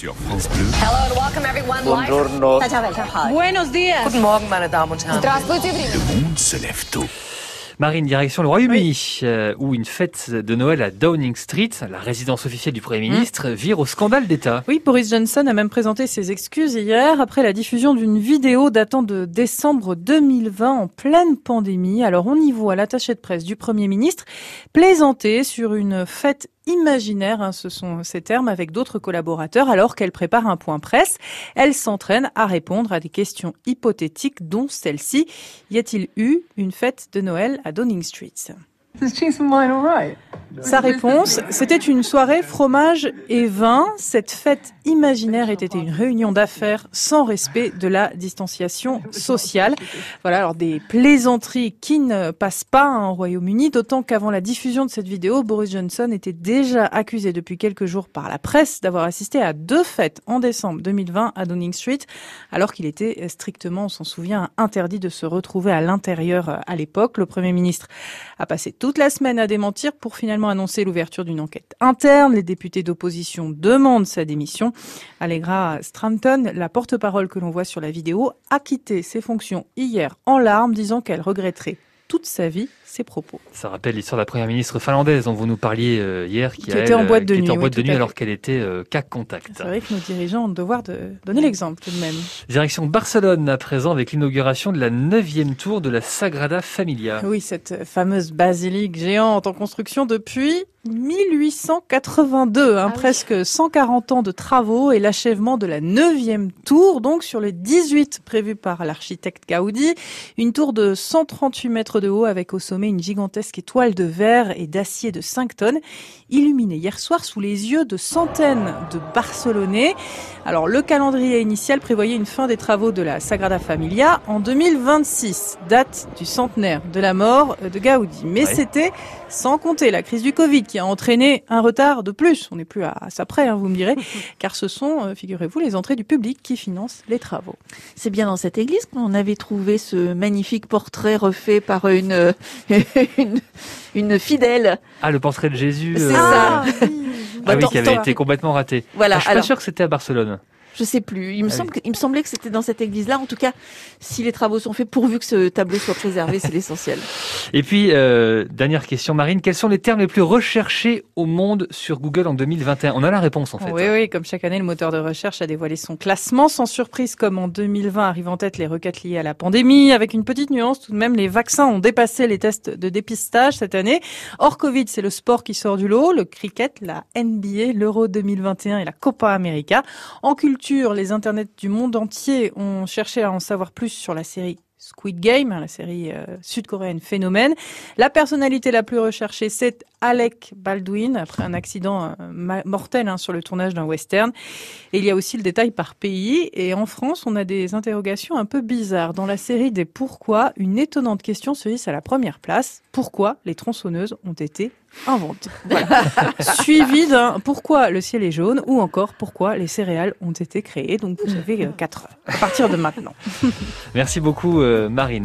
sur France Bleu. Hello and welcome everyone. Buongiorno. Buenos dias. Guten Morgen, meine Damen und Herren. Le monde se lève tôt. Marine, direction le Royaume-Uni, euh, où une fête de Noël à Downing Street, la résidence officielle du Premier ministre, vire au scandale d'État. Oui, Boris Johnson a même présenté ses excuses hier après la diffusion d'une vidéo datant de décembre 2020 en pleine pandémie. Alors on y voit l'attaché de presse du Premier ministre plaisanter sur une fête imaginaire, hein, ce sont ces termes, avec d'autres collaborateurs alors qu'elle prépare un point presse. Elle s'entraîne à répondre à des questions hypothétiques dont celle-ci. Y a-t-il eu une fête de Noël à Downing Street? Sa réponse, c'était une soirée fromage et vin. Cette fête imaginaire était une réunion d'affaires sans respect de la distanciation sociale. Voilà, alors des plaisanteries qui ne passent pas hein, au Royaume-Uni, d'autant qu'avant la diffusion de cette vidéo, Boris Johnson était déjà accusé depuis quelques jours par la presse d'avoir assisté à deux fêtes en décembre 2020 à Downing Street, alors qu'il était strictement, on s'en souvient, interdit de se retrouver à l'intérieur à l'époque. Le Premier ministre a passé toute la semaine à démentir pour finalement annoncer l'ouverture d'une enquête interne. Les députés d'opposition demandent sa démission. Allegra Strampton, la porte-parole que l'on voit sur la vidéo, a quitté ses fonctions hier en larmes, disant qu'elle regretterait toute sa vie ses propos. Ça rappelle l'histoire de la première ministre finlandaise dont vous nous parliez euh, hier, qui, Qui a, était en boîte de nuit, en oui, boîte de tout nuit à alors qu'elle était euh, cas contact. C'est vrai que nos dirigeants ont le devoir de donner l'exemple tout de même. Direction Barcelone à présent avec l'inauguration de la neuvième tour de la Sagrada Familia. Oui, cette fameuse basilique géante en construction depuis 1882, hein, presque 140 ans de travaux et l'achèvement de la neuvième tour, donc sur les 18 prévus par l'architecte Gaudi. Une tour de 138 mètres de haut avec au sommet une gigantesque étoile de verre et d'acier de 5 tonnes, illuminée hier soir sous les yeux de centaines de Barcelonais. Alors le calendrier initial prévoyait une fin des travaux de la Sagrada Familia en 2026, date du centenaire de la mort de Gaudi. Mais Ouais. c'était sans compter la crise du Covid qui a entraîné un retard de plus. On n'est plus à, à ça près, hein, vous me direz, car ce sont, euh, figurez-vous, les entrées du public qui financent les travaux. C'est bien dans cette église qu'on avait trouvé ce magnifique portrait refait par une, une, une fidèle. Ah, le portrait de Jésus. C'est euh, ça. Ah oui, Attends, qui avait été complètement raté. Voilà, Ah, je suis alors- pas sûr que c'était à Barcelone. Je sais plus. Il me, Ah semble que- il me semblait que c'était dans cette église-là. En tout cas, si les travaux sont faits, pourvu que ce tableau soit préservé, c'est l'essentiel. Et puis, euh, dernière question, Marine. Quels sont les termes les plus recherchés au monde sur Google en 2021 On a la réponse, en fait. Oui, oui, comme chaque année, le moteur de recherche a dévoilé son classement. Sans surprise, comme en 2020, arrivent en tête les requêtes liées à la pandémie. Avec une petite nuance, tout de même, les vaccins ont dépassé les tests de dépistage cette année. Hors Covid, c'est le sport qui sort du lot, le cricket, la NBA, l'Euro 2021 et la Copa América. En culture, les internets du monde entier ont cherché à en savoir plus sur la série Squid Game, la série euh, sud-coréenne Phénomène. La personnalité la plus recherchée, c'est Alec Baldwin, après un accident euh, ma- mortel hein, sur le tournage d'un western. Et il y a aussi le détail par pays. Et en France, on a des interrogations un peu bizarres. Dans la série des pourquoi, une étonnante question se hisse à la première place. Pourquoi les tronçonneuses ont été inventées? Voilà. Suivi d'un pourquoi le ciel est jaune ou encore pourquoi les céréales ont été créées. Donc vous avez 4 heures à partir de maintenant. Merci beaucoup, euh, Marine.